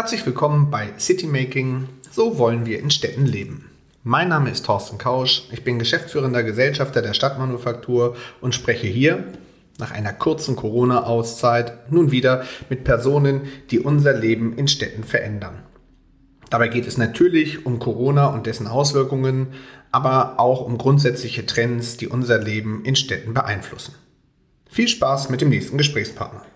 Herzlich willkommen bei Citymaking. So wollen wir in Städten leben. Mein Name ist Thorsten Kausch. Ich bin geschäftsführender Gesellschafter der Stadtmanufaktur und spreche hier nach einer kurzen Corona-Auszeit nun wieder mit Personen, die unser Leben in Städten verändern. Dabei geht es natürlich um Corona und dessen Auswirkungen, aber auch um grundsätzliche Trends, die unser Leben in Städten beeinflussen. Viel Spaß mit dem nächsten Gesprächspartner.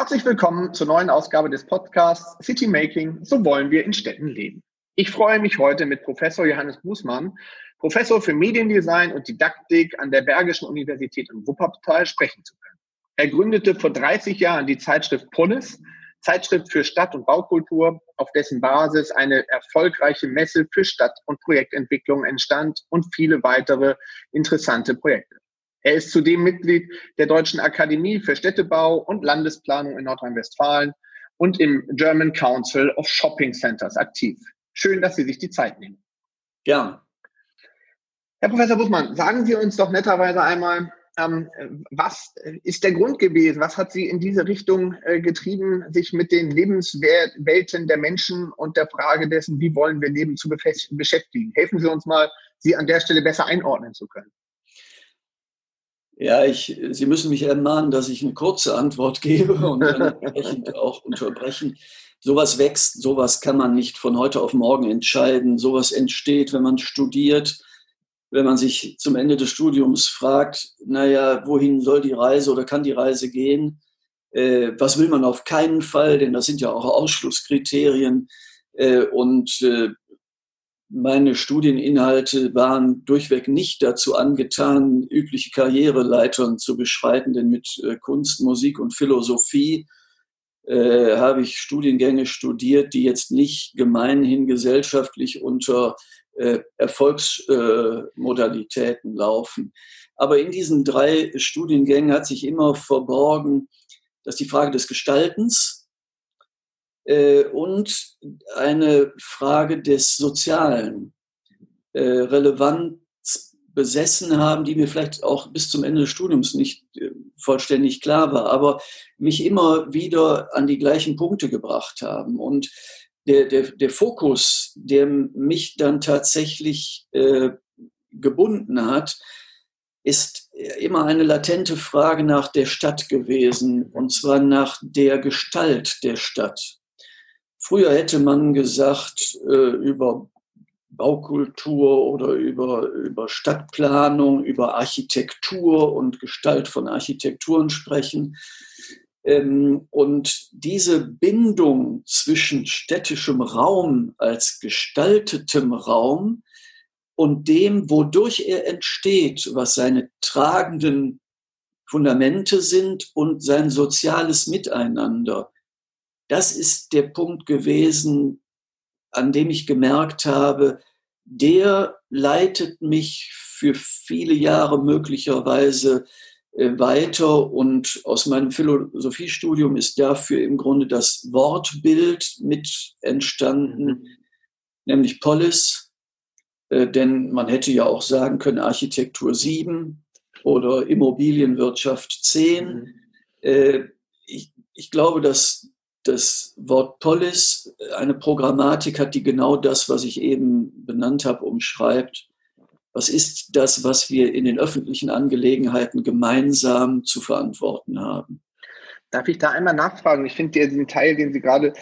Herzlich willkommen zur neuen Ausgabe des Podcasts City Making, so wollen wir in Städten leben. Ich freue mich heute mit Professor Johannes Bußmann, Professor für Mediendesign und Didaktik an der Bergischen Universität in Wuppertal sprechen zu können. Er gründete vor 30 Jahren die Zeitschrift Polis, Zeitschrift für Stadt- und Baukultur, auf dessen Basis eine erfolgreiche Messe für Stadt- und Projektentwicklung entstand und viele weitere interessante Projekte. Er ist zudem Mitglied der Deutschen Akademie für Städtebau und Landesplanung in Nordrhein-Westfalen und im German Council of Shopping Centers aktiv. Schön, dass Sie sich die Zeit nehmen. Gern. Herr Professor Buchmann, sagen Sie uns doch netterweise einmal, ähm, was ist der Grund gewesen? Was hat Sie in diese Richtung äh, getrieben, sich mit den Lebenswelten der Menschen und der Frage dessen, wie wollen wir leben, zu beschäftigen? Helfen Sie uns mal, Sie an der Stelle besser einordnen zu können. Ja, ich, Sie müssen mich ermahnen, dass ich eine kurze Antwort gebe und dann entsprechend auch unterbrechen. Sowas wächst, sowas kann man nicht von heute auf morgen entscheiden. Sowas entsteht, wenn man studiert, wenn man sich zum Ende des Studiums fragt, naja, wohin soll die Reise oder kann die Reise gehen? Äh, was will man auf keinen Fall? Denn das sind ja auch Ausschlusskriterien. Äh, und äh, meine Studieninhalte waren durchweg nicht dazu angetan, übliche Karriereleitern zu beschreiten, denn mit äh, Kunst, Musik und Philosophie äh, habe ich Studiengänge studiert, die jetzt nicht gemeinhin gesellschaftlich unter äh, Erfolgsmodalitäten äh, laufen. Aber in diesen drei Studiengängen hat sich immer verborgen, dass die Frage des Gestaltens, und eine Frage des Sozialen äh, Relevanz besessen haben, die mir vielleicht auch bis zum Ende des Studiums nicht äh, vollständig klar war, aber mich immer wieder an die gleichen Punkte gebracht haben. Und der, der, der Fokus, der mich dann tatsächlich äh, gebunden hat, ist immer eine latente Frage nach der Stadt gewesen, und zwar nach der Gestalt der Stadt. Früher hätte man gesagt, äh, über Baukultur oder über, über Stadtplanung, über Architektur und Gestalt von Architekturen sprechen. Ähm, und diese Bindung zwischen städtischem Raum als gestaltetem Raum und dem, wodurch er entsteht, was seine tragenden Fundamente sind und sein soziales Miteinander, das ist der Punkt gewesen, an dem ich gemerkt habe, der leitet mich für viele Jahre möglicherweise äh, weiter und aus meinem Philosophiestudium ist dafür im Grunde das Wortbild mit entstanden, mhm. nämlich Polis, äh, denn man hätte ja auch sagen können Architektur 7 oder Immobilienwirtschaft 10. Mhm. Äh, ich, ich glaube, dass das Wort Polis eine Programmatik hat, die genau das, was ich eben benannt habe, umschreibt. Was ist das, was wir in den öffentlichen Angelegenheiten gemeinsam zu verantworten haben? Darf ich da einmal nachfragen? Ich finde diesen Teil, den Sie gerade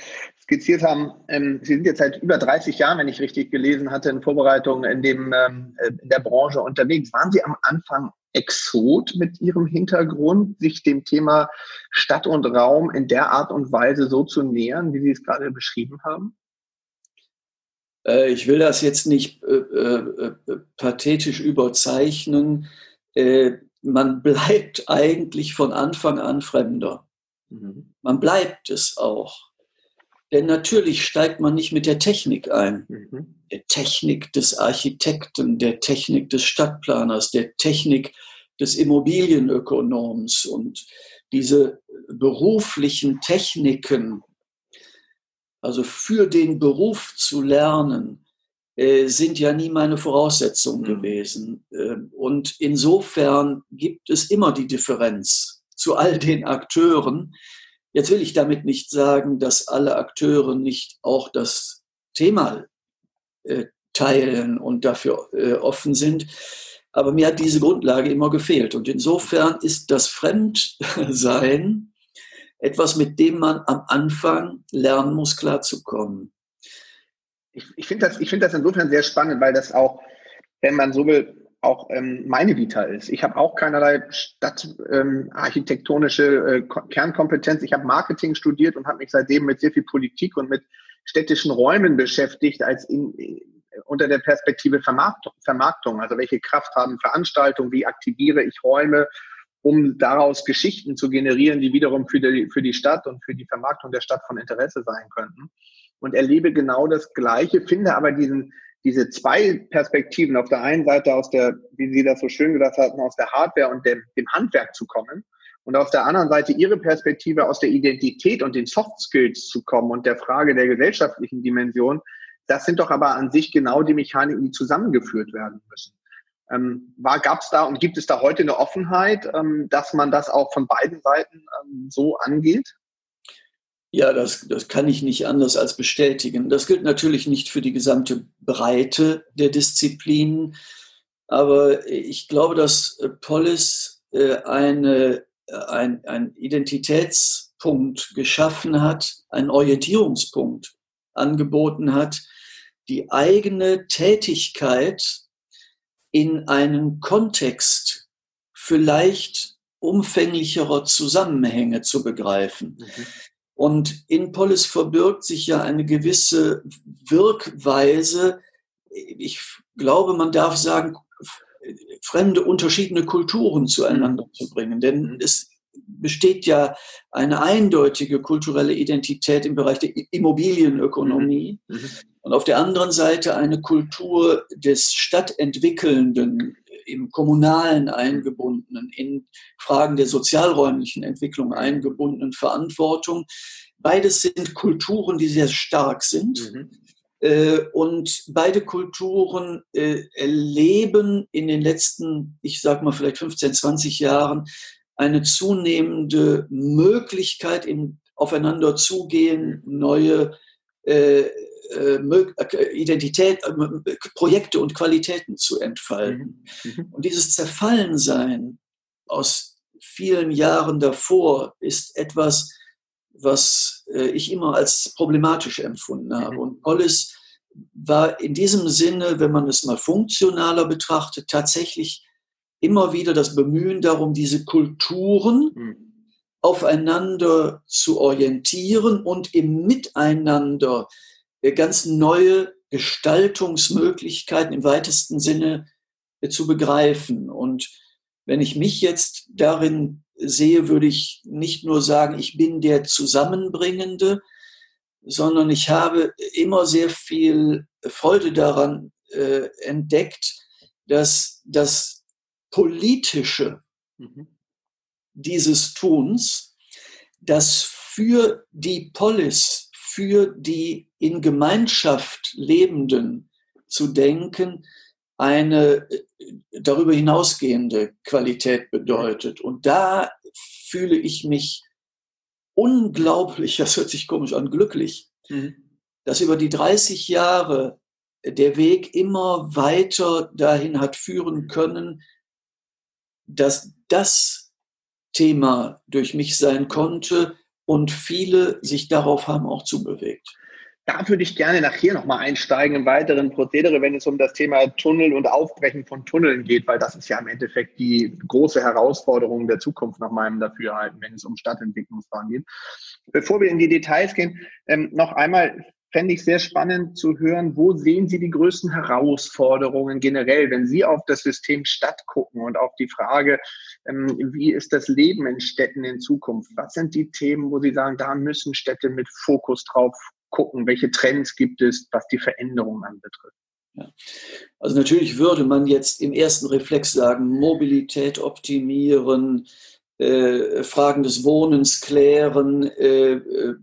skizziert haben, ähm, Sie sind jetzt seit über 30 Jahren, wenn ich richtig gelesen hatte, in Vorbereitung in, dem, ähm, in der Branche unterwegs. Waren Sie am Anfang Exot mit Ihrem Hintergrund, sich dem Thema Stadt und Raum in der Art und Weise so zu nähern, wie Sie es gerade beschrieben haben? Äh, ich will das jetzt nicht äh, äh, äh pathetisch überzeichnen. Äh, man bleibt eigentlich von Anfang an Fremder. Mhm. Man bleibt es auch. Denn natürlich steigt man nicht mit der Technik ein. Mhm. Der Technik des Architekten, der Technik des Stadtplaners, der Technik des Immobilienökonoms und diese beruflichen Techniken, also für den Beruf zu lernen, äh, sind ja nie meine Voraussetzung mhm. gewesen. Ähm, und insofern gibt es immer die Differenz zu all den Akteuren, Jetzt will ich damit nicht sagen, dass alle Akteure nicht auch das Thema äh, teilen und dafür äh, offen sind. Aber mir hat diese Grundlage immer gefehlt. Und insofern ist das Fremdsein etwas, mit dem man am Anfang lernen muss, klarzukommen. Ich, ich finde das, find das insofern sehr spannend, weil das auch, wenn man so will, auch ähm, meine Vita ist. Ich habe auch keinerlei stadtarchitektonische ähm, äh, Kernkompetenz. Ich habe Marketing studiert und habe mich seitdem mit sehr viel Politik und mit städtischen Räumen beschäftigt, als in, unter der Perspektive Vermarktung, Vermarktung. Also welche Kraft haben Veranstaltungen, wie aktiviere ich Räume, um daraus Geschichten zu generieren, die wiederum für die, für die Stadt und für die Vermarktung der Stadt von Interesse sein könnten. Und erlebe genau das Gleiche, finde aber diesen, diese zwei Perspektiven, auf der einen Seite aus der, wie Sie das so schön gesagt hatten, aus der Hardware und dem, dem Handwerk zu kommen und auf der anderen Seite Ihre Perspektive aus der Identität und den Soft Skills zu kommen und der Frage der gesellschaftlichen Dimension, das sind doch aber an sich genau die Mechaniken, die zusammengeführt werden müssen. Ähm, Gab es da und gibt es da heute eine Offenheit, ähm, dass man das auch von beiden Seiten ähm, so angeht? Ja, das, das kann ich nicht anders als bestätigen. Das gilt natürlich nicht für die gesamte Breite der Disziplinen, aber ich glaube, dass äh, Polis äh, eine, äh, ein, ein Identitätspunkt geschaffen hat, einen Orientierungspunkt angeboten hat, die eigene Tätigkeit in einen Kontext vielleicht umfänglicherer Zusammenhänge zu begreifen. Mhm. Und in Polis verbirgt sich ja eine gewisse Wirkweise, ich glaube, man darf sagen, fremde, unterschiedliche Kulturen zueinander mhm. zu bringen. Denn es besteht ja eine eindeutige kulturelle Identität im Bereich der Immobilienökonomie mhm. mhm. und auf der anderen Seite eine Kultur des Stadtentwickelnden, im Kommunalen eingebundenen, in Fragen der sozialräumlichen Entwicklung eingebundenen Verantwortung. Beides sind Kulturen, die sehr stark sind. Mhm. Äh, und beide Kulturen äh, erleben in den letzten, ich sag mal vielleicht 15, 20 Jahren eine zunehmende Möglichkeit im Aufeinander zugehen, neue äh Identität, äh, Projekte und Qualitäten zu entfalten. Mhm. mhm. Und dieses Zerfallensein aus vielen Jahren davor ist etwas, was äh, ich immer als problematisch empfunden habe. Mhm. Und Pollis war in diesem Sinne, wenn man es mal funktionaler betrachtet, tatsächlich immer wieder das Bemühen darum, diese Kulturen mhm. aufeinander zu orientieren und im Miteinander äh, ganz neue Gestaltungsmöglichkeiten im weitesten Sinne äh, zu begreifen. Und wenn ich mich jetzt darin sehe, würde ich nicht nur sagen, ich bin der Zusammenbringende, sondern ich habe immer sehr viel Freude daran äh, entdeckt, dass das politische mhm. dieses Tuns, das für die Polis, für die in Gemeinschaft Lebenden zu denken, eine äh, darüber hinausgehende Qualität bedeutet. Und da fühle ich mich unglaublich, das hört sich komisch an, glücklich, mhm. dass über die 30 Jahre der Weg immer weiter dahin hat führen können, dass das Thema durch mich sein konnte und viele sich darauf haben auch zubewegt. Da würde ich gerne nachher nochmal einsteigen im weiteren Prozedere, wenn es um das Thema Tunnel und Aufbrechen von Tunneln geht, weil das ist ja im Endeffekt die große Herausforderung der Zukunft nach meinem Dafürhalten, wenn es um Stadtentwicklungsfragen geht. Bevor wir in die Details gehen, ähm, noch einmal fände ich sehr spannend zu hören, wo sehen Sie die größten Herausforderungen generell, wenn Sie auf das System Stadt gucken und auf die Frage, ähm, wie ist das Leben in Städten in Zukunft? Was sind die Themen, wo Sie sagen, da müssen Städte mit Fokus drauf gucken? Welche Trends gibt es, was die Veränderungen anbetrifft? Ja. Also natürlich würde man jetzt im ersten Reflex sagen, Mobilität optimieren, äh, Fragen des Wohnens klären, äh, äh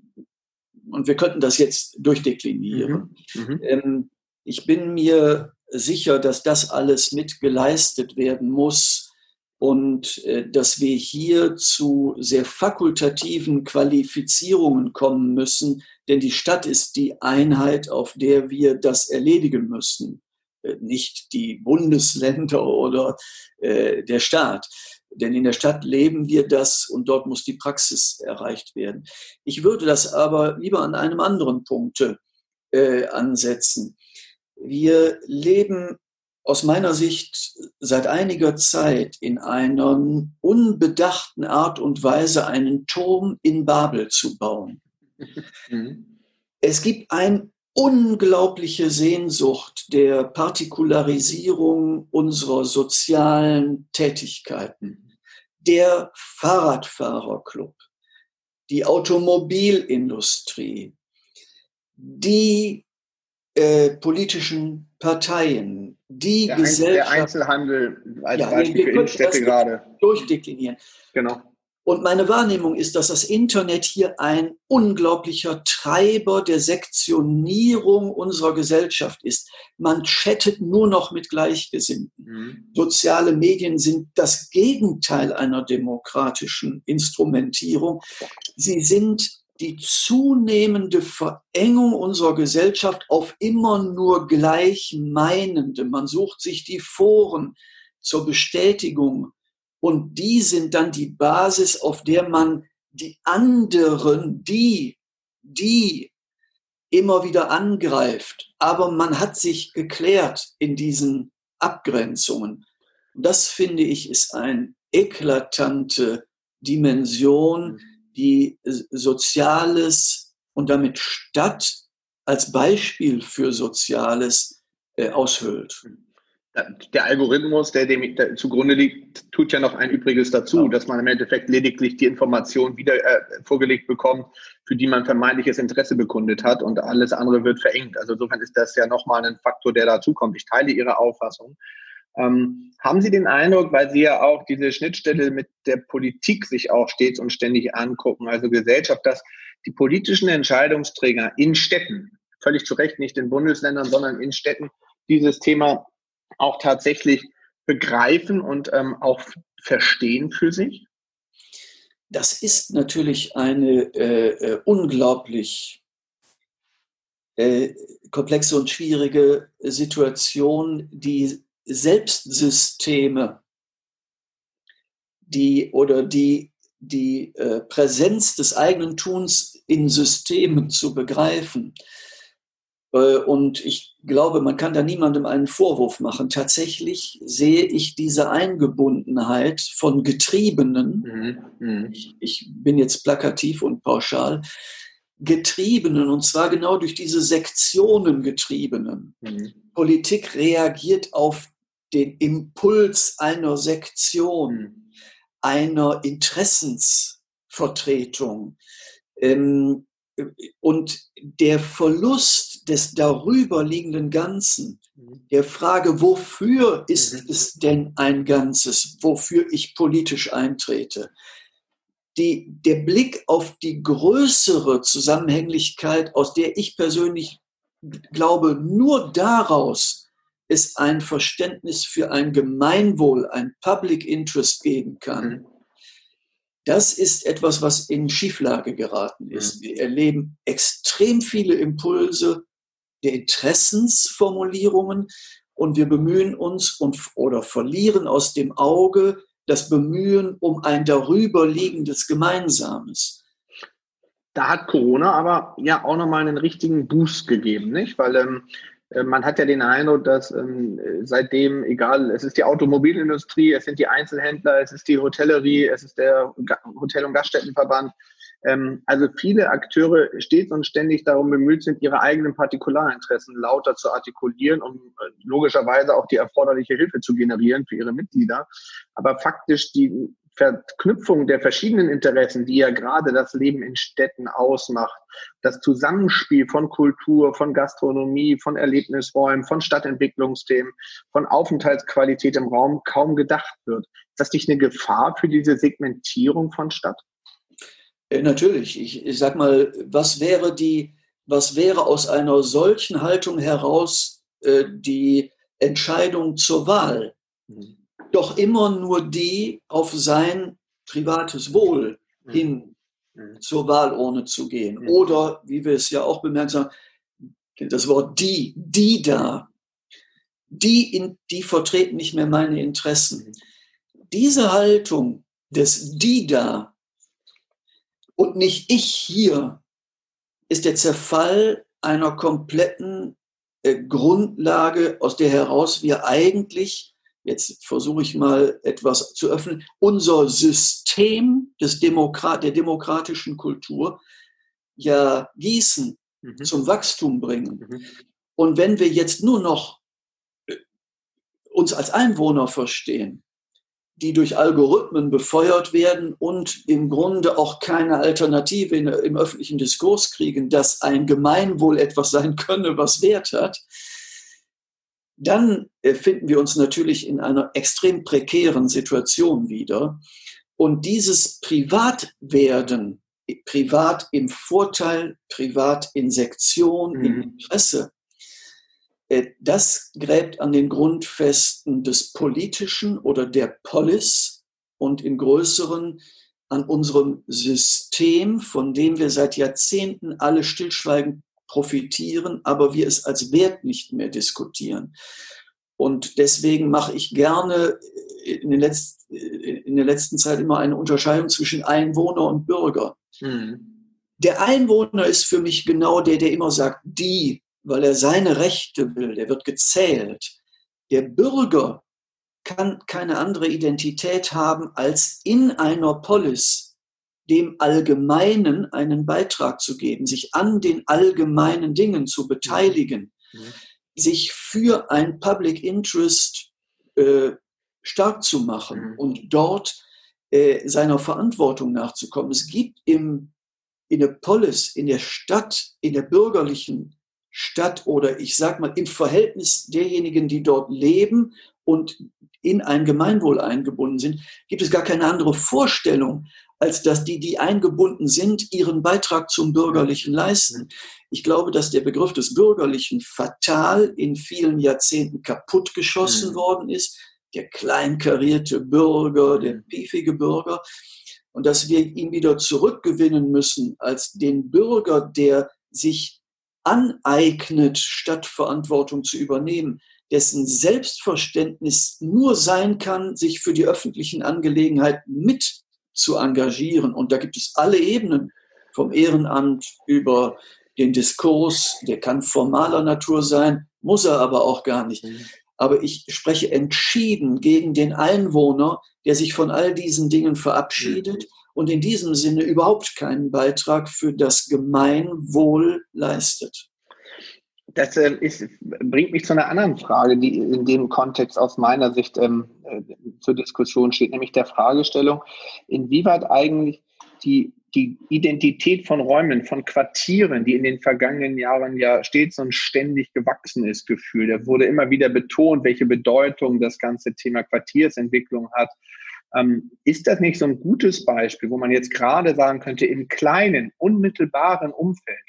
und wir könnten das jetzt durchdeklinieren. Mhm. Mhm. Ähm, ich bin mir sicher, dass das alles mit geleistet werden muss, und äh, dass wir hier zu sehr fakultativen Qualifizierungen kommen müssen, denn die Stadt ist die Einheit, auf der wir das erledigen müssen, äh, nicht die Bundesländer oder äh, der Staat. Denn in der Stadt leben wir das und dort muss die Praxis erreicht werden. Ich würde das aber lieber an einem anderen Punkt äh, ansetzen. Wir leben aus meiner Sicht seit einiger Zeit in einer unbedachten Art und Weise einen Turm in Babel zu bauen. Mhm. Es gibt eine unglaubliche Sehnsucht der Partikularisierung unserer sozialen Tätigkeiten. Der Fahrradfahrerclub, die Automobilindustrie, die äh, politischen Parteien, die der Gesellschaft. Der Einzelhandel als ja, Beispiel für Innenstädte gerade. Durchdeklinieren. Genau. Und meine Wahrnehmung ist, dass das Internet hier ein unglaublicher Treiber der Sektionierung unserer Gesellschaft ist. Man chattet nur noch mit Gleichgesinnten. Mhm. Soziale Medien sind das Gegenteil einer demokratischen Instrumentierung. Sie sind die zunehmende Verengung unserer Gesellschaft auf immer nur Gleichmeinende. Man sucht sich die Foren zur Bestätigung und die sind dann die Basis, auf der man die anderen, die, die immer wieder angreift. Aber man hat sich geklärt in diesen Abgrenzungen. das finde ich ist eine eklatante Dimension, die Soziales und damit Stadt als Beispiel für Soziales äh, aushöhlt. Der Algorithmus, der dem der zugrunde liegt, tut ja noch ein Übriges dazu, ja. dass man im Endeffekt lediglich die Information wieder äh, vorgelegt bekommt, für die man vermeintliches Interesse bekundet hat und alles andere wird verengt. Also insofern ist das ja nochmal ein Faktor, der dazukommt. Ich teile Ihre Auffassung. Ähm, haben Sie den Eindruck, weil Sie ja auch diese Schnittstelle mit der Politik sich auch stets und ständig angucken, also Gesellschaft, dass die politischen Entscheidungsträger in Städten, völlig zu Recht nicht in Bundesländern, sondern in Städten, dieses Thema auch tatsächlich begreifen und ähm, auch verstehen für sich? Das ist natürlich eine äh, äh unglaublich äh, komplexe und schwierige Situation, die Selbstsysteme, die oder die, die äh, Präsenz des eigenen Tuns in Systemen zu begreifen. Äh, und ich glaube, man kann da niemandem einen Vorwurf machen. Tatsächlich sehe ich diese Eingebundenheit von Getriebenen, mhm. mhm. ich, ich bin jetzt plakativ und pauschal, Getriebenen, und zwar genau durch diese Sektionen Getriebenen. Mhm. Politik reagiert auf den Impuls einer Sektion, einer Interessensvertretung. Ähm, und der Verlust des darüberliegenden Ganzen, der Frage, wofür ist mhm. es denn ein Ganzes, wofür ich politisch eintrete, die, der Blick auf die größere Zusammenhänglichkeit, aus der ich persönlich glaube, nur daraus es ein Verständnis für ein Gemeinwohl, ein Public Interest geben kann, mhm. das ist etwas, was in Schieflage geraten ist. Mhm. Wir erleben extrem viele Impulse der Interessensformulierungen und wir bemühen uns und, oder verlieren aus dem Auge das Bemühen um ein darüberliegendes Gemeinsames. Da hat Corona aber ja auch nochmal einen richtigen Boost gegeben, nicht? Weil ähm, äh, man hat ja den Eindruck, dass ähm, seitdem, egal, es ist die Automobilindustrie, es sind die Einzelhändler, es ist die Hotellerie, es ist der Hotel- und Gaststättenverband, ähm, also viele Akteure stets und ständig darum bemüht sind, ihre eigenen Partikularinteressen lauter zu artikulieren, um äh, logischerweise auch die erforderliche Hilfe zu generieren für ihre Mitglieder. Aber faktisch die Verknüpfung der verschiedenen Interessen, die ja gerade das Leben in Städten ausmacht, das Zusammenspiel von Kultur, von Gastronomie, von Erlebnisräumen, von Stadtentwicklungsthemen, von Aufenthaltsqualität im Raum kaum gedacht wird. Ist das nicht eine Gefahr für diese Segmentierung von Stadt? Äh, natürlich. Ich, ich sag mal, was wäre die, was wäre aus einer solchen Haltung heraus äh, die Entscheidung zur Wahl? Mhm doch immer nur die auf sein privates Wohl mhm. hin mhm. zur Wahlurne zu gehen. Mhm. Oder, wie wir es ja auch bemerkt haben, das Wort die, die da, die, in, die vertreten nicht mehr meine Interessen. Diese Haltung des die da und nicht ich hier ist der Zerfall einer kompletten äh, Grundlage, aus der heraus wir eigentlich, jetzt versuche ich mal etwas zu öffnen, unser System des Demokrat, der demokratischen Kultur ja gießen, mhm. zum Wachstum bringen. Mhm. Und wenn wir jetzt nur noch äh, uns als Einwohner verstehen, die durch Algorithmen befeuert werden und im Grunde auch keine Alternative in, im öffentlichen Diskurs kriegen, dass ein Gemeinwohl etwas sein könne, was Wert hat, dann äh, finden wir uns natürlich in einer extrem prekären Situation wieder. Und dieses Privatwerden, privat im Vorteil, privat in Sektion, mhm. im Interesse, das gräbt an den Grundfesten des Politischen oder der Polis und im Größeren an unserem System, von dem wir seit Jahrzehnten alle stillschweigend profitieren, aber wir es als Wert nicht mehr diskutieren. Und deswegen mache ich gerne in, den letzten, in der letzten Zeit immer eine Unterscheidung zwischen Einwohner und Bürger. Mhm. Der Einwohner ist für mich genau der, der immer sagt, die weil er seine Rechte will, der wird gezählt. Der Bürger kann keine andere Identität haben, als in einer Polis dem Allgemeinen einen Beitrag zu geben, sich an den allgemeinen Dingen zu beteiligen, mhm. sich für ein Public Interest äh, stark zu machen mhm. und dort äh, seiner Verantwortung nachzukommen. Es gibt im, in der Polis, in der Stadt, in der bürgerlichen Stadt oder ich sag mal im Verhältnis derjenigen, die dort leben und in ein Gemeinwohl eingebunden sind, gibt es gar keine andere Vorstellung, als dass die, die eingebunden sind, ihren Beitrag zum Bürgerlichen leisten. Ich glaube, dass der Begriff des Bürgerlichen fatal in vielen Jahrzehnten kaputtgeschossen mhm. worden ist. Der kleinkarierte Bürger, der mhm. piefige Bürger. Und dass wir ihn wieder zurückgewinnen müssen als den Bürger, der sich aneignet, statt Verantwortung zu übernehmen, dessen Selbstverständnis nur sein kann, sich für die öffentlichen Angelegenheiten mit zu engagieren. Und da gibt es alle Ebenen, vom Ehrenamt über den Diskurs, der kann formaler Natur sein, muss er aber auch gar nicht. Mhm. Aber ich spreche entschieden gegen den Einwohner, der sich von all diesen Dingen verabschiedet mhm und in diesem Sinne überhaupt keinen Beitrag für das Gemeinwohl leistet. Das äh, ist, bringt mich zu einer anderen Frage, die in dem Kontext aus meiner Sicht ähm, äh, zur Diskussion steht, nämlich der Fragestellung, inwieweit eigentlich die, die Identität von Räumen, von Quartieren, die in den vergangenen Jahren ja stets und ständig gewachsen ist, gefühlt. Da wurde immer wieder betont, welche Bedeutung das ganze Thema Quartiersentwicklung hat ist das nicht so ein gutes Beispiel, wo man jetzt gerade sagen könnte, im kleinen, unmittelbaren Umfeld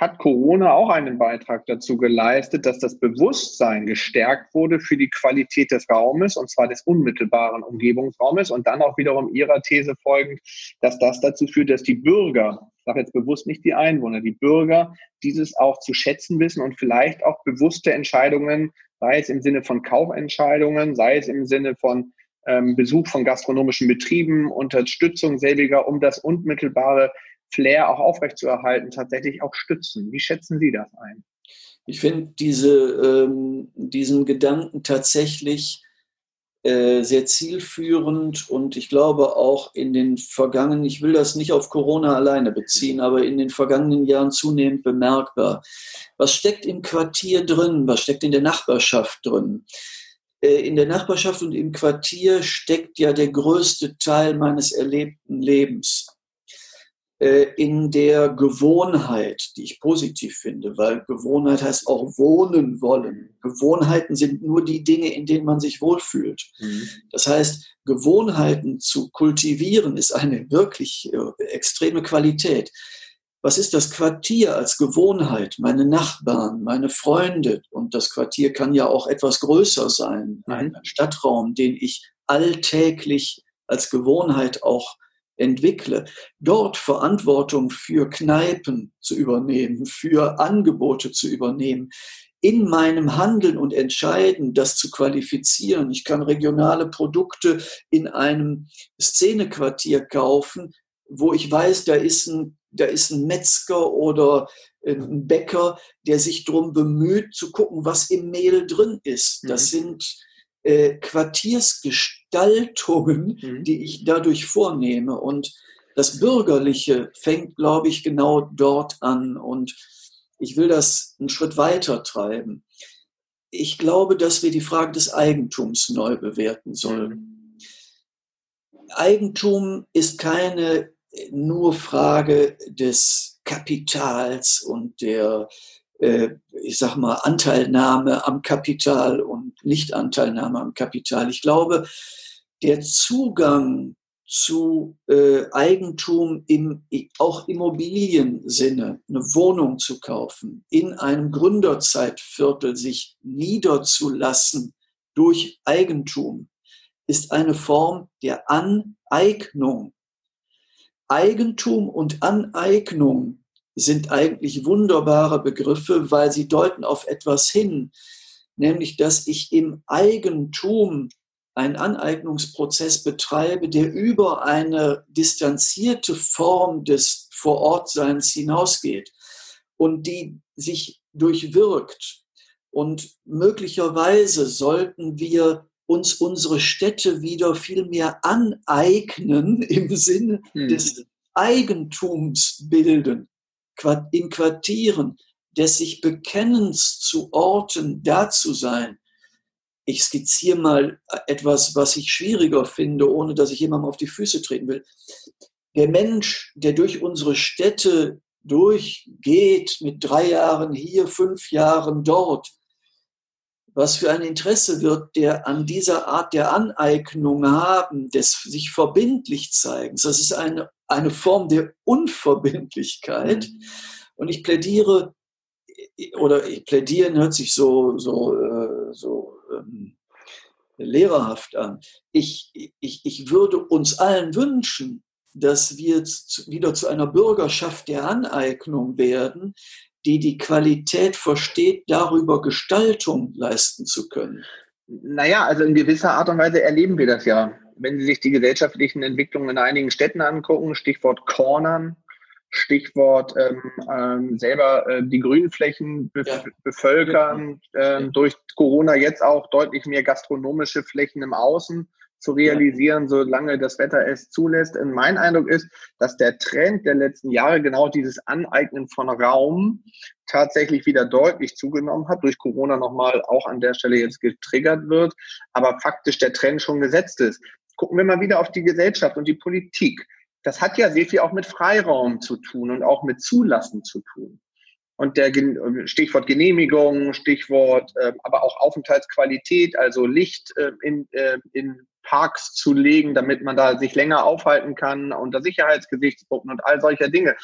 hat Corona auch einen Beitrag dazu geleistet, dass das Bewusstsein gestärkt wurde für die Qualität des Raumes, und zwar des unmittelbaren Umgebungsraumes, und dann auch wiederum ihrer These folgend, dass das dazu führt, dass die Bürger, ich sage jetzt bewusst nicht die Einwohner, die Bürger dieses auch zu schätzen wissen und vielleicht auch bewusste Entscheidungen, sei es im Sinne von Kaufentscheidungen, sei es im Sinne von ähm, Besuch von gastronomischen Betrieben, Unterstützung selbiger, um das unmittelbare Flair auch aufrechtzuerhalten, tatsächlich auch stützen. Wie schätzen Sie das ein? Ich finde diese, ähm, diesen Gedanken tatsächlich äh, sehr zielführend und ich glaube auch in den vergangenen, ich will das nicht auf Corona alleine beziehen, aber in den vergangenen Jahren zunehmend bemerkbar. Was steckt im Quartier drin? Was steckt in der Nachbarschaft drin? Äh, in der Nachbarschaft und im Quartier steckt ja der größte Teil meines erlebten Lebens. Äh, in der Gewohnheit, die ich positiv finde, weil Gewohnheit heißt auch wohnen wollen. Gewohnheiten sind nur die Dinge, in denen man sich wohlfühlt. Mhm. Das heißt, Gewohnheiten zu kultivieren ist eine wirklich äh, extreme Qualität. Was ist das Quartier als Gewohnheit? Meine Nachbarn, meine Freunde und das Quartier kann ja auch etwas größer sein, mhm. ein Stadtraum, den ich alltäglich als Gewohnheit auch entwickle, dort Verantwortung für Kneipen zu übernehmen, für Angebote zu übernehmen, in meinem Handeln und Entscheiden das zu qualifizieren. Ich kann regionale Produkte in einem Szenequartier kaufen, wo ich weiß, da ist ein, da ist ein Metzger oder ein Bäcker, der sich darum bemüht, zu gucken, was im Mehl drin ist. Das mhm. sind äh, Quartiersgestaltungen, mhm. die ich dadurch vornehme. Und das Bürgerliche fängt, glaube ich, genau dort an. Und ich will das einen Schritt weiter treiben. Ich glaube, dass wir die Frage des Eigentums neu bewerten sollen. Eigentum ist keine nur Frage des Kapitals und der, äh, ich sag mal, Anteilnahme am Kapital und Nichtanteilnahme am Kapital. Ich glaube, der Zugang zu äh, Eigentum im auch Immobiliensinne, eine Wohnung zu kaufen, in einem Gründerzeitviertel sich niederzulassen durch Eigentum, ist eine Form der Aneignung. Eigentum und Aneignung sind eigentlich wunderbare Begriffe, weil sie deuten auf etwas hin, nämlich dass ich im Eigentum einen Aneignungsprozess betreibe, der über eine distanzierte Form des Vorortseins hinausgeht und die sich durchwirkt. Und möglicherweise sollten wir uns unsere Städte wieder viel mehr aneignen im Sinne hm. des Eigentums bilden, in Quartieren, des sich Bekennens zu Orten da zu sein, ich skizziere mal etwas, was ich schwieriger finde, ohne dass ich jemandem auf die Füße treten will. Der Mensch, der durch unsere Städte durchgeht, mit drei Jahren hier, fünf Jahren dort, was für ein Interesse wird der an dieser Art der Aneignung haben, des sich verbindlich zeigens. Das ist eine, eine Form der Unverbindlichkeit. Mhm. Und ich plädiere, oder ich plädieren hört sich so, so, äh, so ähm, lehrerhaft an. Ich, ich, ich würde uns allen wünschen, dass wir wieder zu einer Bürgerschaft der Aneignung werden, die die Qualität versteht, darüber Gestaltung leisten zu können. Naja, also in gewisser Art und Weise erleben wir das ja. Wenn Sie sich die gesellschaftlichen Entwicklungen in einigen Städten angucken, Stichwort Cornern, Stichwort ähm, ähm, selber äh, die Grünflächen bef ja. bevölkern, ähm, ja. durch Corona jetzt auch deutlich mehr gastronomische Flächen im Außen zu realisieren, solange das Wetter es zulässt. Und mein Eindruck ist, dass der Trend der letzten Jahre genau dieses Aneignen von Raum tatsächlich wieder deutlich zugenommen hat, durch Corona nochmal auch an der Stelle jetzt getriggert wird, aber faktisch der Trend schon gesetzt ist. Gucken wir mal wieder auf die Gesellschaft und die Politik das hat ja sehr viel auch mit Freiraum zu tun und auch mit Zulassen zu tun. Und der Stichwort Genehmigung, Stichwort äh, aber auch Aufenthaltsqualität, also Licht äh, in, äh, in Parks zu legen, damit man da sich länger aufhalten kann unter Sicherheitsgesichtspunkten und all solcher Dinge.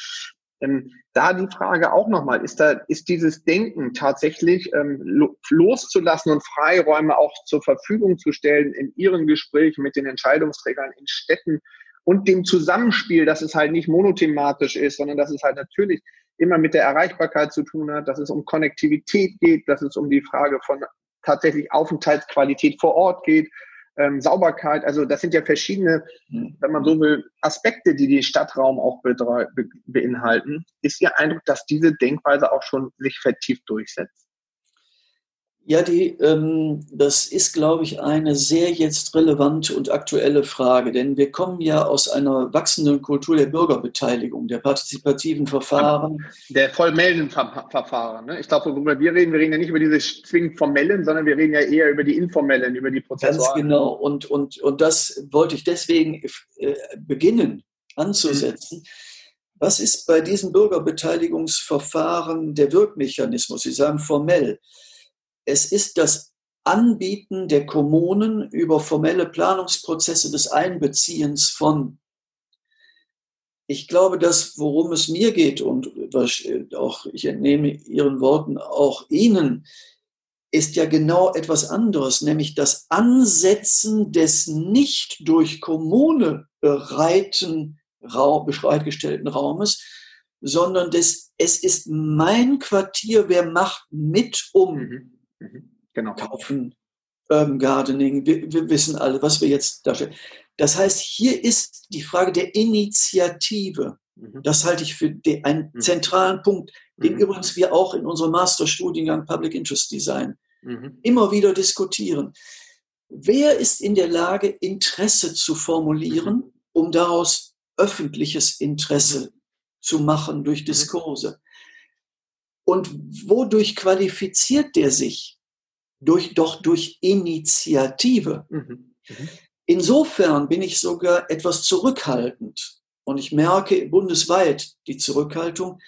Ähm, da die Frage auch nochmal, ist da, ist dieses Denken tatsächlich ähm, loszulassen und Freiräume auch zur Verfügung zu stellen in Ihren Gesprächen mit den Entscheidungsträgern in Städten und dem Zusammenspiel, dass es halt nicht monothematisch ist, sondern dass es halt natürlich immer mit der Erreichbarkeit zu tun hat, dass es um Konnektivität geht, dass es um die Frage von tatsächlich Aufenthaltsqualität vor Ort geht, ähm, Sauberkeit. Also das sind ja verschiedene, wenn man so will, Aspekte, die den Stadtraum auch be beinhalten. Ist Ihr Eindruck, dass diese Denkweise auch schon sich vertieft durchsetzt? Ja, die, ähm, das ist, glaube ich, eine sehr jetzt relevante und aktuelle Frage, denn wir kommen ja aus einer wachsenden Kultur der Bürgerbeteiligung, der partizipativen Verfahren. Der formellen Ver Verfahren. Ne? Ich glaube, worüber wir reden, wir reden ja nicht über diese zwingend formellen, sondern wir reden ja eher über die informellen, über die Prozesse. Ganz genau. Und, und, und das wollte ich deswegen äh, beginnen anzusetzen. Mhm. Was ist bei diesen Bürgerbeteiligungsverfahren der Wirkmechanismus? Sie sagen formell. Es ist das Anbieten der Kommunen über formelle Planungsprozesse des Einbeziehens von. Ich glaube, das, worum es mir geht und auch ich entnehme Ihren Worten auch Ihnen, ist ja genau etwas anderes, nämlich das Ansetzen des nicht durch Kommune bereiten Raum, bereitgestellten Raumes, sondern des, es ist mein Quartier, wer macht mit um. Mhm. Genau. Kaufen, Urban Gardening, wir, wir wissen alle, was wir jetzt darstellen. Das heißt, hier ist die Frage der Initiative. Mhm. Das halte ich für den, einen mhm. zentralen Punkt, den mhm. übrigens wir auch in unserem Masterstudiengang Public Interest Design mhm. immer wieder diskutieren. Wer ist in der Lage, Interesse zu formulieren, um daraus öffentliches Interesse zu machen durch Diskurse? Und wodurch qualifiziert der sich? Durch, doch durch Initiative. Insofern bin ich sogar etwas zurückhaltend und ich merke bundesweit die Zurückhaltung,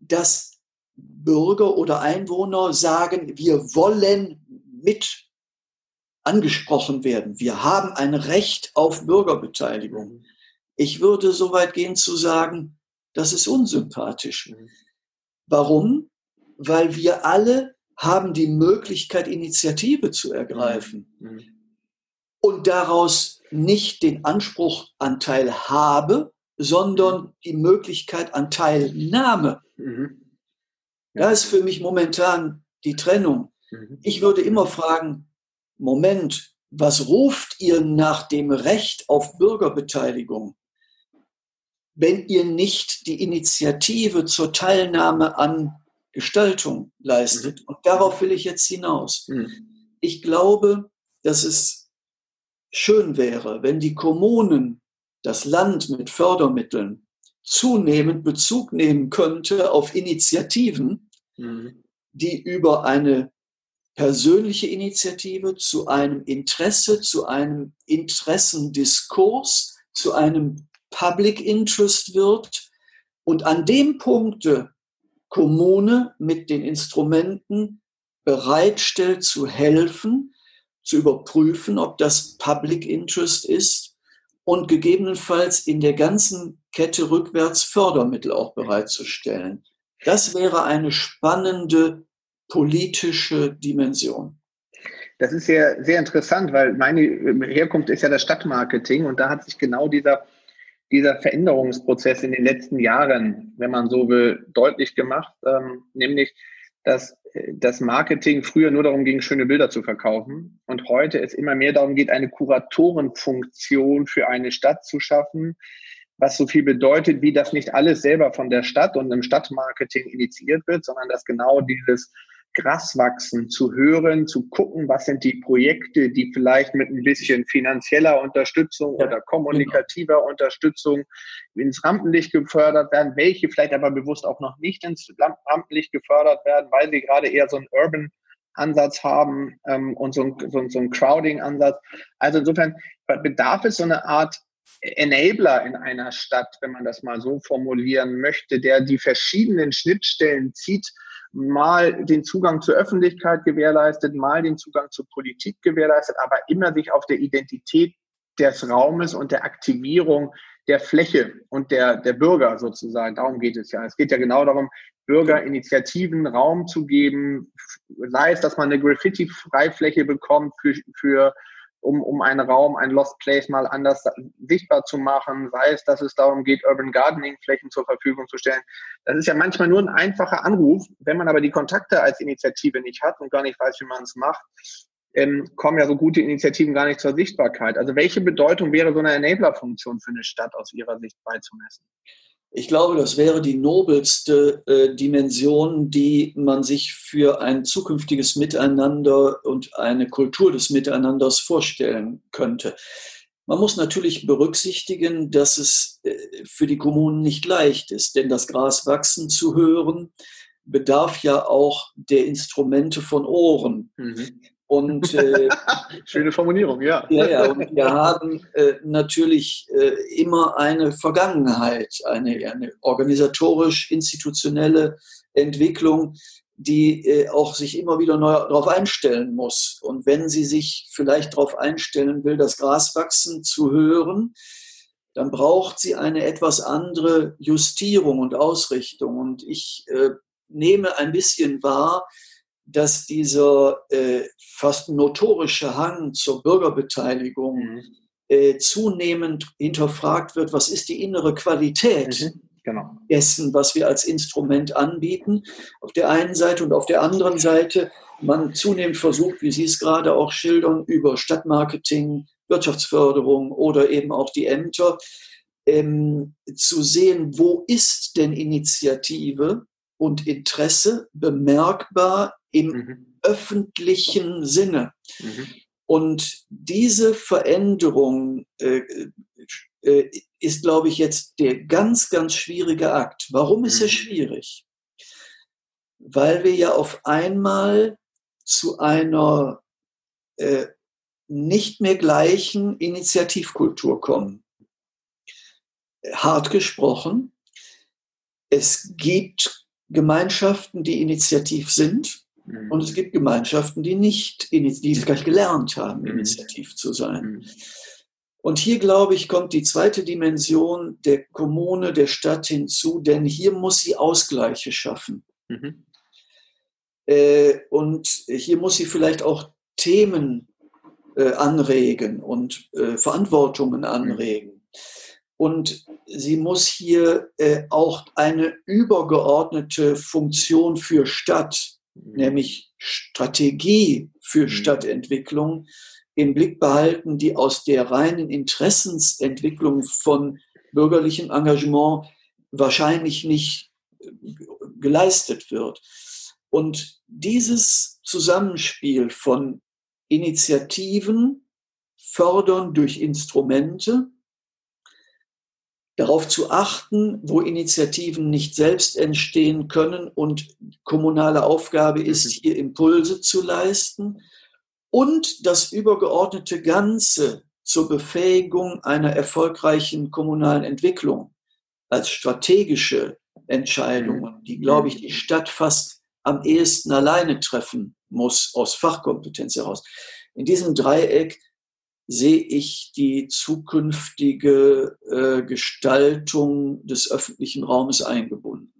dass Bürger oder Einwohner sagen, wir wollen mit angesprochen werden. Wir haben ein Recht auf Bürgerbeteiligung. Ich würde so weit gehen zu sagen, das ist unsympathisch. Warum? Weil wir alle haben die Möglichkeit, Initiative zu ergreifen und daraus nicht den Anspruch an Teilhabe, sondern die Möglichkeit an Teilnahme. Mhm. Da ist für mich momentan die Trennung. Mhm. Ich würde immer fragen, Moment, was ruft ihr nach dem Recht auf Bürgerbeteiligung, wenn ihr nicht die Initiative zur Teilnahme an Gestaltung leistet? Mhm. Und darauf will ich jetzt hinaus. Mhm. Ich glaube, dass es schön wäre, wenn die Kommunen das Land mit Fördermitteln zunehmend Bezug nehmen könnte auf Initiativen, mhm. die über eine persönliche Initiative zu einem Interesse, zu einem Interessendiskurs, zu einem Public Interest wird und an dem Punkte Kommune mit den Instrumenten bereitstellt zu helfen, zu überprüfen, ob das Public Interest ist und gegebenenfalls in der ganzen Kette rückwärts Fördermittel auch bereitzustellen. Das wäre eine spannende politische Dimension. Das ist ja sehr interessant, weil meine Herkunft ist ja das Stadtmarketing und da hat sich genau dieser, dieser Veränderungsprozess in den letzten Jahren, wenn man so will, deutlich gemacht, ähm, nämlich dass das Marketing früher nur darum ging, schöne Bilder zu verkaufen und heute es immer mehr darum geht, eine Kuratorenfunktion für eine Stadt zu schaffen, was so viel bedeutet, wie das nicht alles selber von der Stadt und im Stadtmarketing initiiert wird, sondern dass genau dieses Graswachsen zu hören, zu gucken, was sind die Projekte, die vielleicht mit ein bisschen finanzieller Unterstützung ja, oder kommunikativer genau. Unterstützung ins Rampenlicht gefördert werden, welche vielleicht aber bewusst auch noch nicht ins Rampenlicht gefördert werden, weil sie gerade eher so einen Urban Ansatz haben ähm, und so ein, so, so ein Crowding-Ansatz. Also insofern bedarf es so eine Art Enabler in einer Stadt, wenn man das mal so formulieren möchte, der die verschiedenen Schnittstellen zieht, mal den Zugang zur Öffentlichkeit gewährleistet, mal den Zugang zur Politik gewährleistet, aber immer sich auf der Identität des Raumes und der Aktivierung der Fläche und der, der Bürger sozusagen. Darum geht es ja. Es geht ja genau darum, Bürgerinitiativen Raum zu geben, sei es, dass man eine Graffiti-Freifläche bekommt für, für um, um einen Raum, ein Lost Place mal anders sichtbar zu machen, sei es, dass es darum geht, Urban Gardening Flächen zur Verfügung zu stellen. Das ist ja manchmal nur ein einfacher Anruf. Wenn man aber die Kontakte als Initiative nicht hat und gar nicht weiß, wie man es macht, ähm, kommen ja so gute Initiativen gar nicht zur Sichtbarkeit. Also welche Bedeutung wäre so eine Enabler-Funktion für eine Stadt aus Ihrer Sicht beizumessen? Ich glaube, das wäre die nobelste äh, Dimension, die man sich für ein zukünftiges Miteinander und eine Kultur des Miteinanders vorstellen könnte. Man muss natürlich berücksichtigen, dass es äh, für die Kommunen nicht leicht ist, denn das Gras wachsen zu hören bedarf ja auch der Instrumente von Ohren. Mhm. Und äh, schöne Formulierung, ja. Ja, ja. Und wir haben äh, natürlich äh, immer eine Vergangenheit, eine, eine organisatorisch-institutionelle Entwicklung, die äh, auch sich immer wieder neu darauf einstellen muss. Und wenn sie sich vielleicht darauf einstellen will, das Gras wachsen zu hören, dann braucht sie eine etwas andere Justierung und Ausrichtung. Und ich äh, nehme ein bisschen wahr, dass dieser äh, fast notorische Hang zur Bürgerbeteiligung mhm. äh, zunehmend hinterfragt wird, was ist die innere Qualität mhm. genau. dessen, was wir als Instrument anbieten, auf der einen Seite und auf der anderen Seite man zunehmend versucht, wie Sie es gerade auch schildern, über Stadtmarketing, Wirtschaftsförderung oder eben auch die Ämter, ähm, zu sehen, wo ist denn Initiative und Interesse bemerkbar im mhm. öffentlichen Sinne. Mhm. Und diese Veränderung äh, äh, ist, glaube ich, jetzt der ganz, ganz schwierige Akt. Warum ist mhm. er schwierig? Weil wir ja auf einmal zu einer äh, nicht mehr gleichen Initiativkultur kommen. Hart gesprochen, es gibt Gemeinschaften, die initiativ sind mhm. und es gibt Gemeinschaften, die nicht, die gleich gelernt haben, mhm. initiativ zu sein. Mhm. Und hier, glaube ich, kommt die zweite Dimension der Kommune, der Stadt hinzu, denn hier muss sie Ausgleiche schaffen. Mhm. Äh, und hier muss sie vielleicht auch Themen äh, anregen und äh, Verantwortungen anregen. Und sie muss hier äh, auch eine übergeordnete Funktion für Stadt, mhm. Nämlich Strategie für mhm. Stadtentwicklung, im Blick behalten, die aus der reinen Interessensentwicklung von bürgerlichem Engagement wahrscheinlich nicht äh, geleistet wird. Und dieses Zusammenspiel von Initiativen fördern durch Instrumente, darauf zu achten, wo Initiativen nicht selbst entstehen können und kommunale Aufgabe ist, mhm. hier Impulse zu leisten und das übergeordnete Ganze zur Befähigung einer erfolgreichen kommunalen Entwicklung als strategische Entscheidungen, die, glaube ich, die Stadt fast am ehesten alleine treffen muss aus Fachkompetenz heraus. In diesem Dreieck sehe ich die zukünftige äh, Gestaltung des öffentlichen Raumes eingebunden.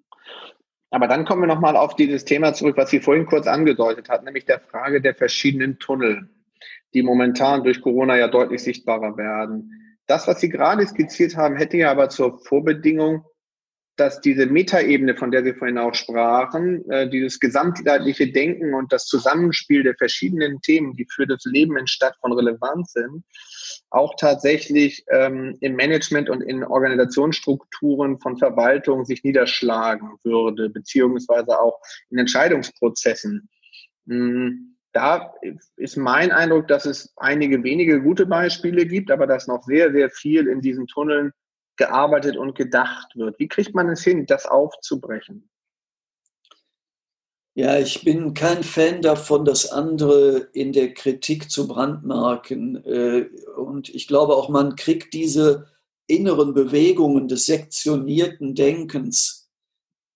Aber dann kommen wir nochmal auf dieses Thema zurück, was Sie vorhin kurz angedeutet hat, nämlich der Frage der verschiedenen Tunnel, die momentan durch Corona ja deutlich sichtbarer werden. Das, was Sie gerade skizziert haben, hätte ja aber zur Vorbedingung, dass diese Metaebene, von der Sie vorhin auch sprachen, äh, dieses gesamtheitliche Denken und das Zusammenspiel der verschiedenen Themen, die für das Leben in Stadt von Relevanz sind, auch tatsächlich ähm, im Management und in Organisationsstrukturen von Verwaltung sich niederschlagen würde, beziehungsweise auch in Entscheidungsprozessen. Hm, da ist mein Eindruck, dass es einige wenige gute Beispiele gibt, aber dass noch sehr, sehr viel in diesen Tunneln gearbeitet und gedacht wird. Wie kriegt man es hin, das aufzubrechen? Ja, ich bin kein Fan davon, das andere in der Kritik zu brandmarken. Äh, und ich glaube auch, man kriegt diese inneren Bewegungen des sektionierten Denkens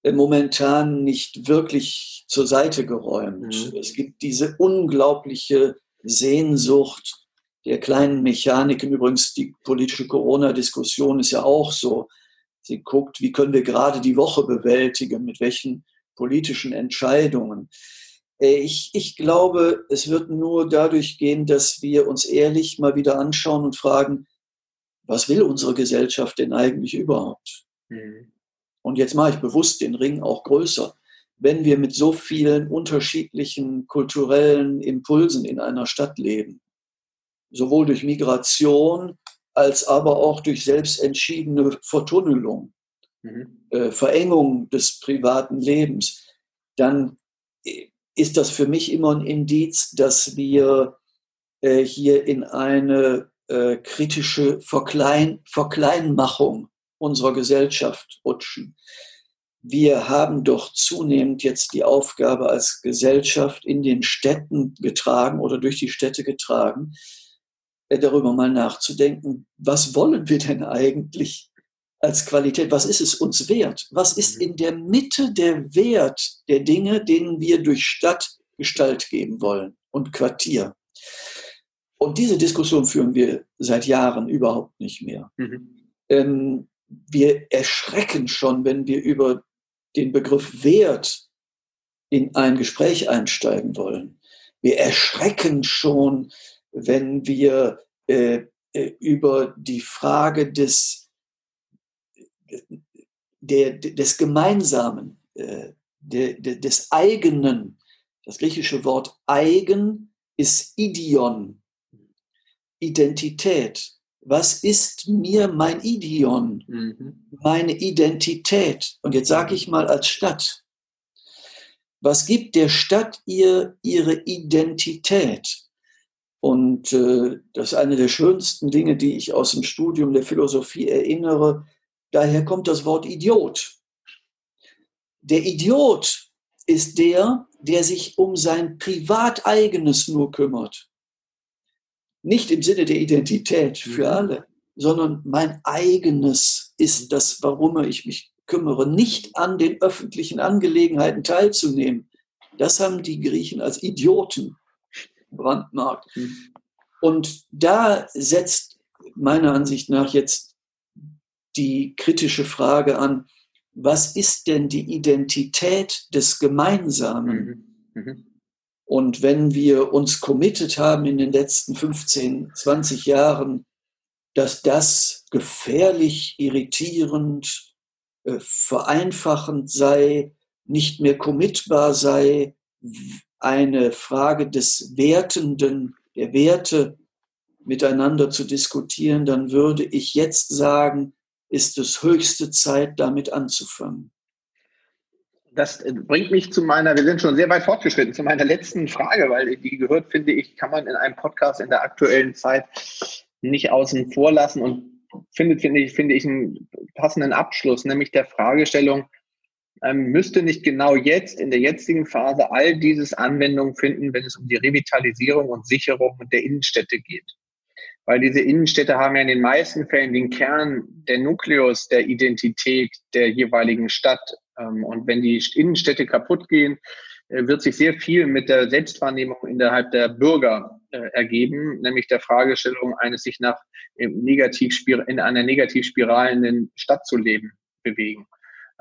äh, momentan nicht wirklich zur Seite geräumt. Mhm. Es gibt diese unglaubliche Sehnsucht der kleinen Mechaniken. Übrigens, die politische Corona-Diskussion ist ja auch so. Sie guckt, wie können wir gerade die Woche bewältigen, mit welchen politischen Entscheidungen. Äh, ich, ich glaube, es wird nur dadurch gehen, dass wir uns ehrlich mal wieder anschauen und fragen, was will unsere Gesellschaft denn eigentlich überhaupt? Mhm. Und jetzt mache ich bewusst den Ring auch größer. Wenn wir mit so vielen unterschiedlichen kulturellen Impulsen in einer Stadt leben, sowohl durch Migration als aber auch durch selbstentschiedene Vertunnelung, mhm. äh, Verengung des privaten Lebens, dann ist das für mich immer ein Indiz, dass wir äh, hier in eine äh, kritische Verklein Verkleinmachung unserer Gesellschaft rutschen. Wir haben doch zunehmend jetzt die Aufgabe als Gesellschaft in den Städten getragen oder durch die Städte getragen, äh, darüber mal nachzudenken, was wollen wir denn eigentlich als Qualität? Was ist es uns wert? Was ist mhm. in der Mitte der Wert der Dinge, denen wir durch Stadt Gestalt geben wollen und Quartier? Und diese Diskussion führen wir seit Jahren überhaupt nicht mehr. Mhm. Ähm, wir erschrecken schon, wenn wir über den Begriff Wert in ein Gespräch einsteigen wollen. Wir erschrecken schon, wenn wir äh, äh über die Frage des, der, des Gemeinsamen, äh, der, des eigenen, das griechische Wort eigen ist Idion, Identität. Was ist mir mein Idion, mhm. meine Identität? Und jetzt sage ich mal als Stadt, was gibt der Stadt ihr ihre Identität? Und äh, das ist eine der schönsten Dinge, die ich aus dem Studium der Philosophie erinnere. Daher kommt das Wort Idiot. Der Idiot ist der, der sich um sein privateigenes nur kümmert. Nicht im Sinne der Identität für mhm. alle, sondern mein eigenes ist das, warum ich mich kümmere, nicht an den öffentlichen Angelegenheiten teilzunehmen. Das haben die Griechen als Idioten brandmarkt. Mhm. Und da setzt meiner Ansicht nach jetzt die kritische Frage an, was ist denn die Identität des Gemeinsamen? Mhm. Mhm. Und wenn wir uns committed haben in den letzten 15, 20 Jahren, dass das gefährlich, irritierend, äh, vereinfachend sei, nicht mehr committbar sei, eine Frage des Wertenden, der Werte miteinander zu diskutieren, dann würde ich jetzt sagen, ist es höchste Zeit, damit anzufangen. Das äh, bringt mich zu meiner, wir sind schon sehr weit fortgeschritten, zu meiner letzten Frage, weil die gehört, finde ich, kann man in einem Podcast in der aktuellen Zeit nicht außen vor lassen und findet, finde ich, finde ich einen passenden Abschluss, nämlich der Fragestellung, müsste nicht genau jetzt, in der jetzigen Phase, all dieses Anwendung finden, wenn es um die Revitalisierung und Sicherung der Innenstädte geht? Weil diese Innenstädte haben ja in den meisten Fällen den Kern, der Nukleus der Identität der jeweiligen Stadt. Ähm, und wenn die Innenstädte kaputt gehen, äh, wird sich sehr viel mit der Selbstwahrnehmung innerhalb der Bürger äh, ergeben, nämlich der Fragestellung eines sich nach in einer negativspiralenden Stadt zu leben bewegen.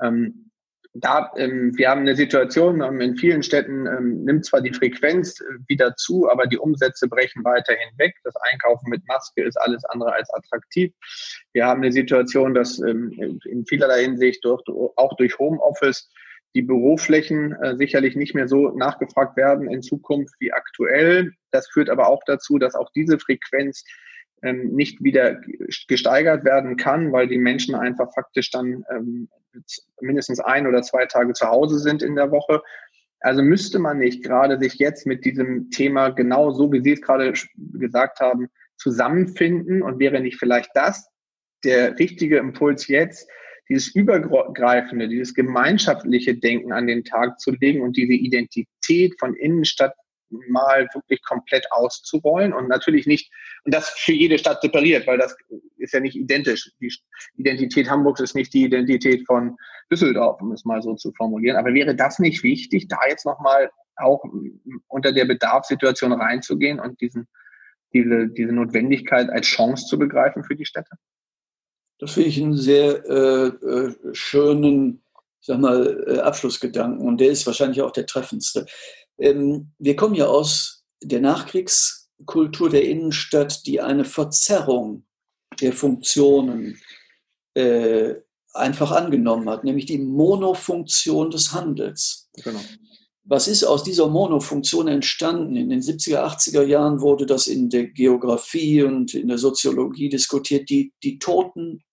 Ähm, da, ähm, wir haben eine Situation, ähm, in vielen Städten ähm, nimmt zwar die Frequenz äh, wieder zu, aber die Umsätze brechen weiterhin weg. Das Einkaufen mit Maske ist alles andere als attraktiv. Wir haben eine Situation, dass ähm, in vielerlei Hinsicht durch, auch durch Homeoffice die Büroflächen äh, sicherlich nicht mehr so nachgefragt werden in Zukunft wie aktuell. Das führt aber auch dazu, dass auch diese Frequenz ähm, nicht wieder gesteigert werden kann, weil die Menschen einfach faktisch dann ähm, mindestens ein oder zwei Tage zu Hause sind in der Woche. Also müsste man nicht gerade sich jetzt mit diesem Thema genau so, wie Sie es gerade gesagt haben, zusammenfinden und wäre nicht vielleicht das der richtige Impuls jetzt, dieses übergreifende, dieses gemeinschaftliche Denken an den Tag zu legen und diese Identität von Innenstadt mal wirklich komplett auszurollen und natürlich nicht, und das für jede Stadt separiert, weil das ist ja nicht identisch. Die Identität Hamburgs ist nicht die Identität von Düsseldorf, um es mal so zu formulieren. Aber wäre das nicht wichtig, da jetzt nochmal auch unter der Bedarfssituation reinzugehen und diesen, diese, diese Notwendigkeit als Chance zu begreifen für die Städte? Das finde ich einen sehr äh, äh schönen sag mal, äh, Abschlussgedanken und der ist wahrscheinlich auch der treffendste. Ähm, wir kommen ja aus der Nachkriegskultur der Innenstadt, die eine Verzerrung der Funktionen äh, einfach angenommen hat, nämlich die Monofunktion des Handels. Genau. Was ist aus dieser Monofunktion entstanden? In den 70er, 80er Jahren wurde das in der Geografie und in der Soziologie diskutiert, die, die toten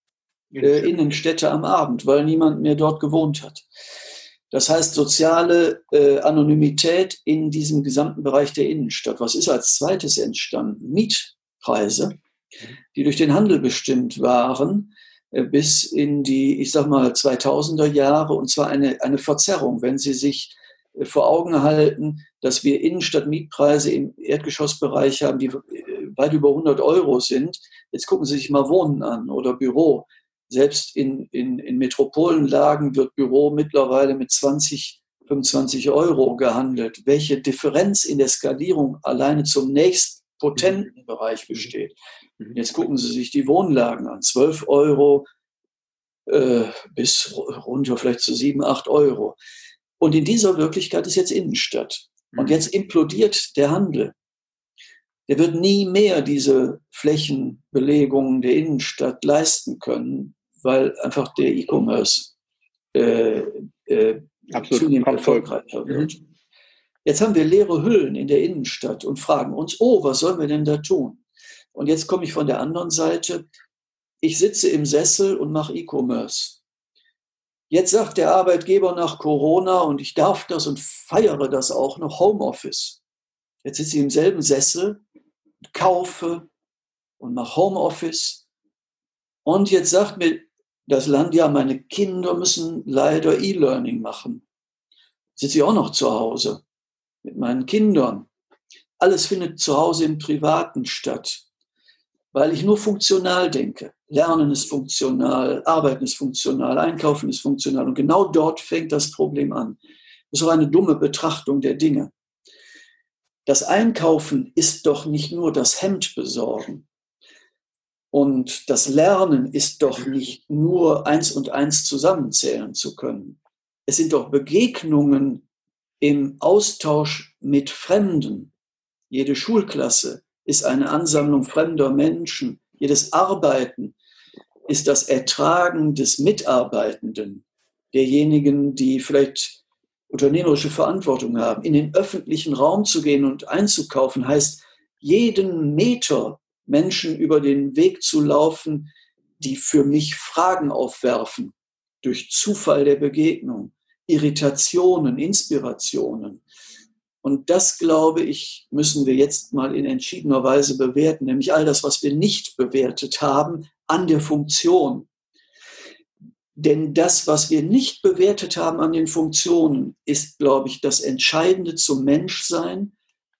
äh, Innenstädte am Abend, weil niemand mehr dort gewohnt hat. Das heißt, soziale äh, Anonymität in diesem gesamten Bereich der Innenstadt. Was ist als zweites entstanden? Mietpreise, die durch den Handel bestimmt waren äh, bis in die, ich sag mal, 2000er Jahre und zwar eine, eine Verzerrung. Wenn Sie sich äh, vor Augen halten, dass wir Innenstadtmietpreise im Erdgeschossbereich haben, die äh, weit über 100 Euro sind. Jetzt gucken Sie sich mal Wohnen an oder Büro. Selbst in, in, in Metropolenlagen wird Büro mittlerweile mit 20, 25 Euro gehandelt. Welche Differenz in der Skalierung alleine zum nächst potenten mhm. Bereich besteht. Mhm. Jetzt gucken Sie sich die Wohnlagen an. 12 Euro äh, bis runter vielleicht zu 7, 8 Euro. Und in dieser Wirklichkeit ist jetzt Innenstadt. Und mhm. jetzt implodiert der Handel. Der wird nie mehr diese Flächenbelegung der Innenstadt leisten können, weil einfach der E-Commerce äh, äh, zunehmend erfolgreicher wird. Mhm. Jetzt haben wir leere Hüllen in der Innenstadt und fragen uns, oh, was sollen wir denn da tun? Und jetzt komme ich von der anderen Seite. Ich sitze im Sessel und mache E-Commerce. Jetzt sagt der Arbeitgeber nach Corona und ich darf das und feiere das auch noch Homeoffice. Jetzt sitze ich im selben Sessel, kaufe und mache Homeoffice. Und jetzt sagt mir das Land, ja, meine Kinder müssen leider E-Learning machen. Sitze ich auch noch zu Hause mit meinen Kindern. Alles findet zu Hause im Privaten statt, weil ich nur funktional denke. Lernen ist funktional, Arbeiten ist funktional, Einkaufen ist funktional. Und genau dort fängt das Problem an. Das ist auch eine dumme Betrachtung der Dinge. Das Einkaufen ist doch nicht nur das Hemd besorgen. Und das Lernen ist doch nicht nur eins und eins zusammenzählen zu können. Es sind doch Begegnungen im Austausch mit Fremden. Jede Schulklasse ist eine Ansammlung fremder Menschen. Jedes Arbeiten ist das Ertragen des Mitarbeitenden, derjenigen, die vielleicht unternehmerische Verantwortung haben. In den öffentlichen Raum zu gehen und einzukaufen heißt, jeden Meter Menschen über den Weg zu laufen, die für mich Fragen aufwerfen, durch Zufall der Begegnung, Irritationen, Inspirationen. Und das, glaube ich, müssen wir jetzt mal in entschiedener Weise bewerten, nämlich all das, was wir nicht bewertet haben an der Funktion. Denn das, was wir nicht bewertet haben an den Funktionen, ist, glaube ich, das Entscheidende zum Menschsein,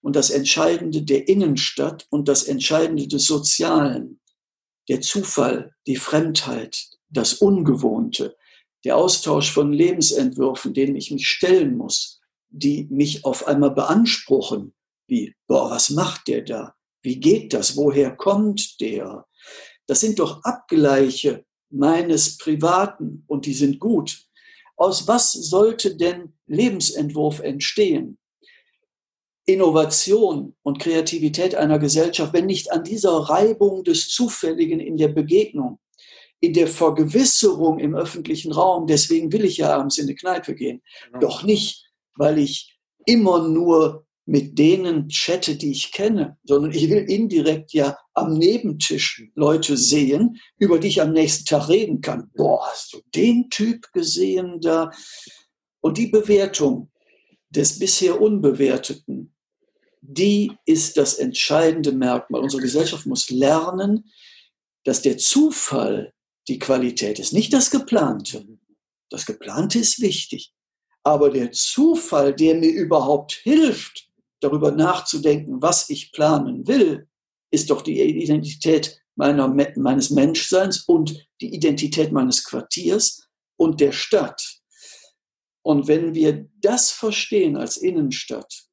und das Entscheidende der Innenstadt und das Entscheidende des Sozialen, der Zufall, die Fremdheit, das Ungewohnte, der Austausch von Lebensentwürfen, denen ich mich stellen muss, die mich auf einmal beanspruchen, wie, boah, was macht der da? Wie geht das? Woher kommt der? Das sind doch Abgleiche meines Privaten und die sind gut. Aus was sollte denn Lebensentwurf entstehen? Innovation und Kreativität einer Gesellschaft, wenn nicht an dieser Reibung des Zufälligen in der Begegnung, in der Vergewisserung im öffentlichen Raum, deswegen will ich ja abends in die Kneipe gehen, genau. doch nicht, weil ich immer nur mit denen chatte, die ich kenne, sondern ich will indirekt ja am Nebentisch Leute sehen, über die ich am nächsten Tag reden kann. Boah, hast du den Typ gesehen da? Und die Bewertung des bisher Unbewerteten, die ist das entscheidende Merkmal. Unsere Gesellschaft muss lernen, dass der Zufall die Qualität ist, nicht das Geplante. Das Geplante ist wichtig. Aber der Zufall, der mir überhaupt hilft, darüber nachzudenken, was ich planen will, ist doch die Identität meiner, meines Menschseins und die Identität meines Quartiers und der Stadt. Und wenn wir das verstehen als Innenstadt,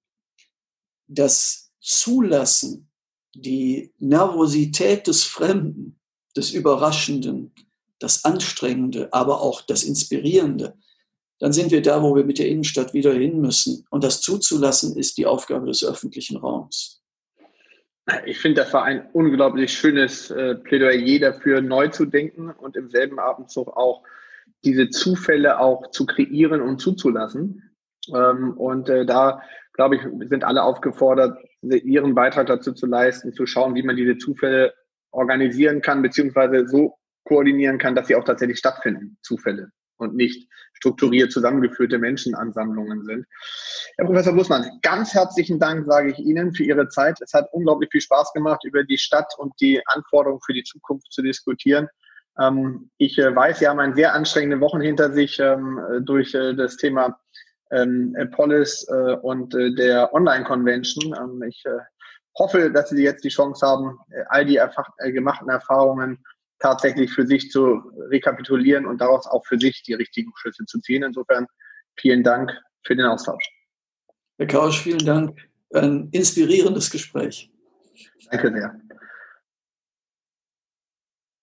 das Zulassen, die Nervosität des Fremden, des Überraschenden, das Anstrengende, aber auch das Inspirierende, dann sind wir da, wo wir mit der Innenstadt wieder hin müssen. Und das zuzulassen ist die Aufgabe des öffentlichen Raums. Ich finde, das war ein unglaublich schönes äh, Plädoyer dafür, neu zu denken und im selben Abendzug auch diese Zufälle auch zu kreieren und zuzulassen. Ähm, und äh, da glaube ich, sind alle aufgefordert, ihren Beitrag dazu zu leisten, zu schauen, wie man diese Zufälle organisieren kann, beziehungsweise so koordinieren kann, dass sie auch tatsächlich stattfinden, Zufälle und nicht strukturiert zusammengeführte Menschenansammlungen sind. Herr Professor Bussmann, ganz herzlichen Dank sage ich Ihnen für Ihre Zeit. Es hat unglaublich viel Spaß gemacht, über die Stadt und die Anforderungen für die Zukunft zu diskutieren. Ähm, ich äh, weiß, Sie haben einen sehr anstrengende Wochen hinter sich ähm, durch äh, das Thema ähm, Polis äh, und äh, der Online-Convention. Ich hoffe, dass Sie jetzt die Chance haben, all die gemachten Erfahrungen tatsächlich für sich zu rekapitulieren und daraus auch für sich die richtigen Schlüsse zu ziehen. Insofern vielen Dank für den Austausch. Herr Kausch, vielen Dank. Ein inspirierendes Gespräch. Danke sehr.